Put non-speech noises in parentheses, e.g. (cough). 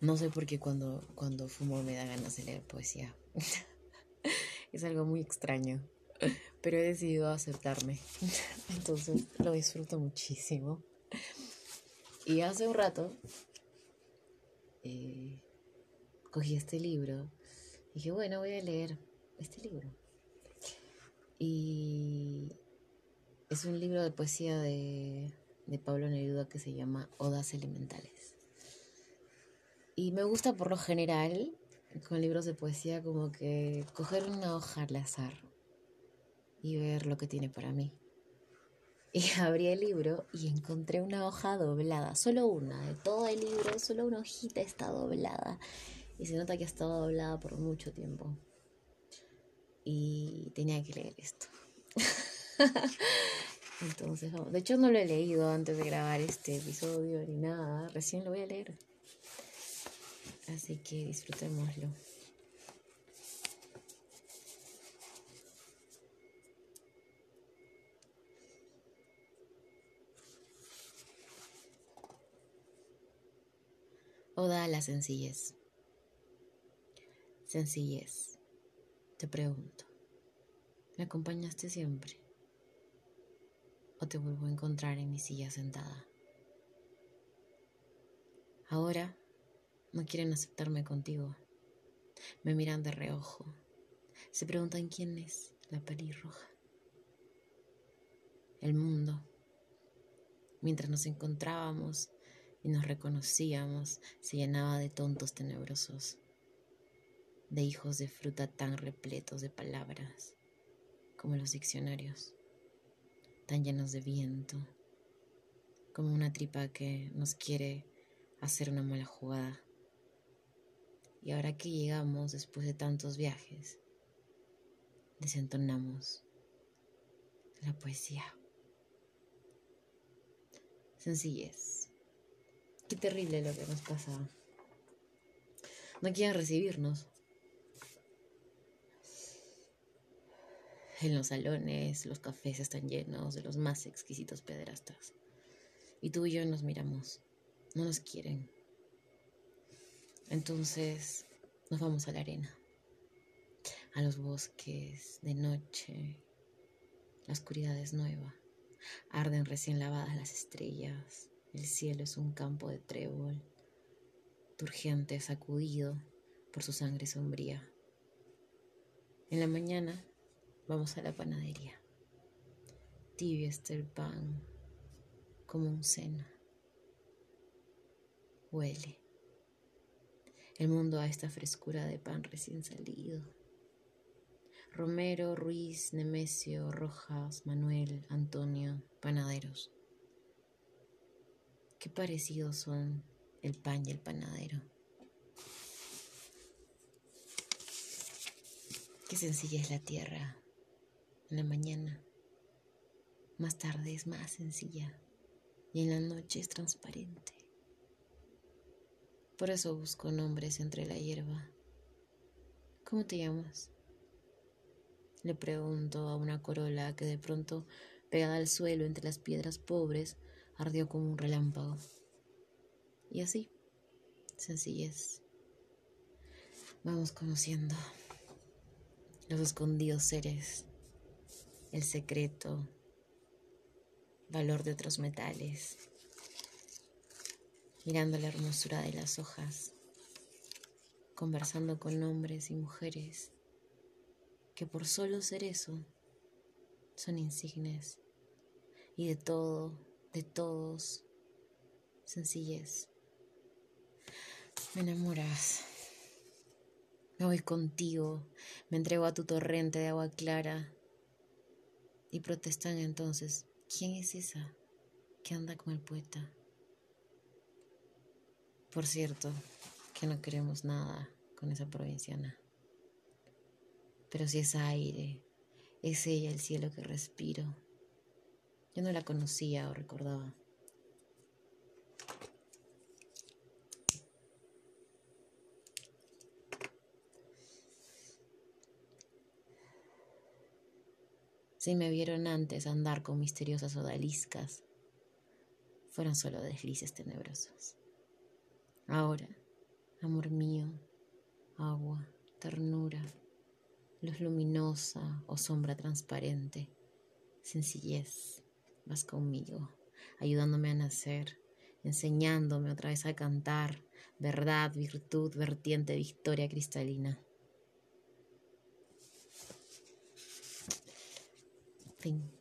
No sé por qué cuando, cuando fumo me da ganas de leer poesía. (laughs) es algo muy extraño, pero he decidido aceptarme. (laughs) Entonces lo disfruto muchísimo. Y hace un rato eh, cogí este libro y dije, bueno, voy a leer este libro. Y es un libro de poesía de, de Pablo Neruda que se llama Odas Elementales. Y me gusta por lo general, con libros de poesía, como que coger una hoja al azar y ver lo que tiene para mí. Y (laughs) abrí el libro y encontré una hoja doblada, solo una, de todo el libro, solo una hojita está doblada. Y se nota que ha estado doblada por mucho tiempo. Y tenía que leer esto. (laughs) Entonces, de hecho no lo he leído antes de grabar este episodio ni nada, recién lo voy a leer. Así que disfrutémoslo. Oda a la sencillez. Sencillez. Te pregunto, ¿me acompañaste siempre? ¿O te vuelvo a encontrar en mi silla sentada? Ahora no quieren aceptarme contigo. Me miran de reojo. Se preguntan quién es la pelirroja. El mundo. Mientras nos encontrábamos y nos reconocíamos, se llenaba de tontos tenebrosos, de hijos de fruta tan repletos de palabras como los diccionarios, tan llenos de viento, como una tripa que nos quiere hacer una mala jugada. Y ahora que llegamos después de tantos viajes, desentonamos la poesía. Sencillez. Qué terrible lo que nos pasa. No quieren recibirnos. En los salones, los cafés están llenos de los más exquisitos pederastas. Y tú y yo nos miramos. No nos quieren. Entonces nos vamos a la arena, a los bosques de noche. La oscuridad es nueva. Arden recién lavadas las estrellas. El cielo es un campo de trébol, turgente, sacudido por su sangre sombría. En la mañana vamos a la panadería. Tibio está el pan, como un seno. Huele el mundo a esta frescura de pan recién salido. Romero, Ruiz, Nemesio, Rojas, Manuel, Antonio, panaderos. Qué parecidos son el pan y el panadero. Qué sencilla es la tierra en la mañana. Más tarde es más sencilla y en la noche es transparente. Por eso busco nombres entre la hierba. ¿Cómo te llamas? Le pregunto a una corola que de pronto, pegada al suelo entre las piedras pobres, ardió como un relámpago. Y así, sencillez. Vamos conociendo los escondidos seres, el secreto, valor de otros metales mirando la hermosura de las hojas, conversando con hombres y mujeres que por solo ser eso son insignes y de todo, de todos, sencillez. Me enamoras, me voy contigo, me entrego a tu torrente de agua clara y protestan entonces, ¿quién es esa que anda con el poeta? Por cierto, que no queremos nada con esa provinciana. Pero si es aire, es ella el cielo que respiro. Yo no la conocía o recordaba. Si me vieron antes andar con misteriosas odaliscas, fueron solo deslices tenebrosos. Ahora amor mío, agua, ternura, luz luminosa o sombra transparente, sencillez, vas conmigo, ayudándome a nacer, enseñándome otra vez a cantar, verdad, virtud, vertiente, victoria cristalina. Fin.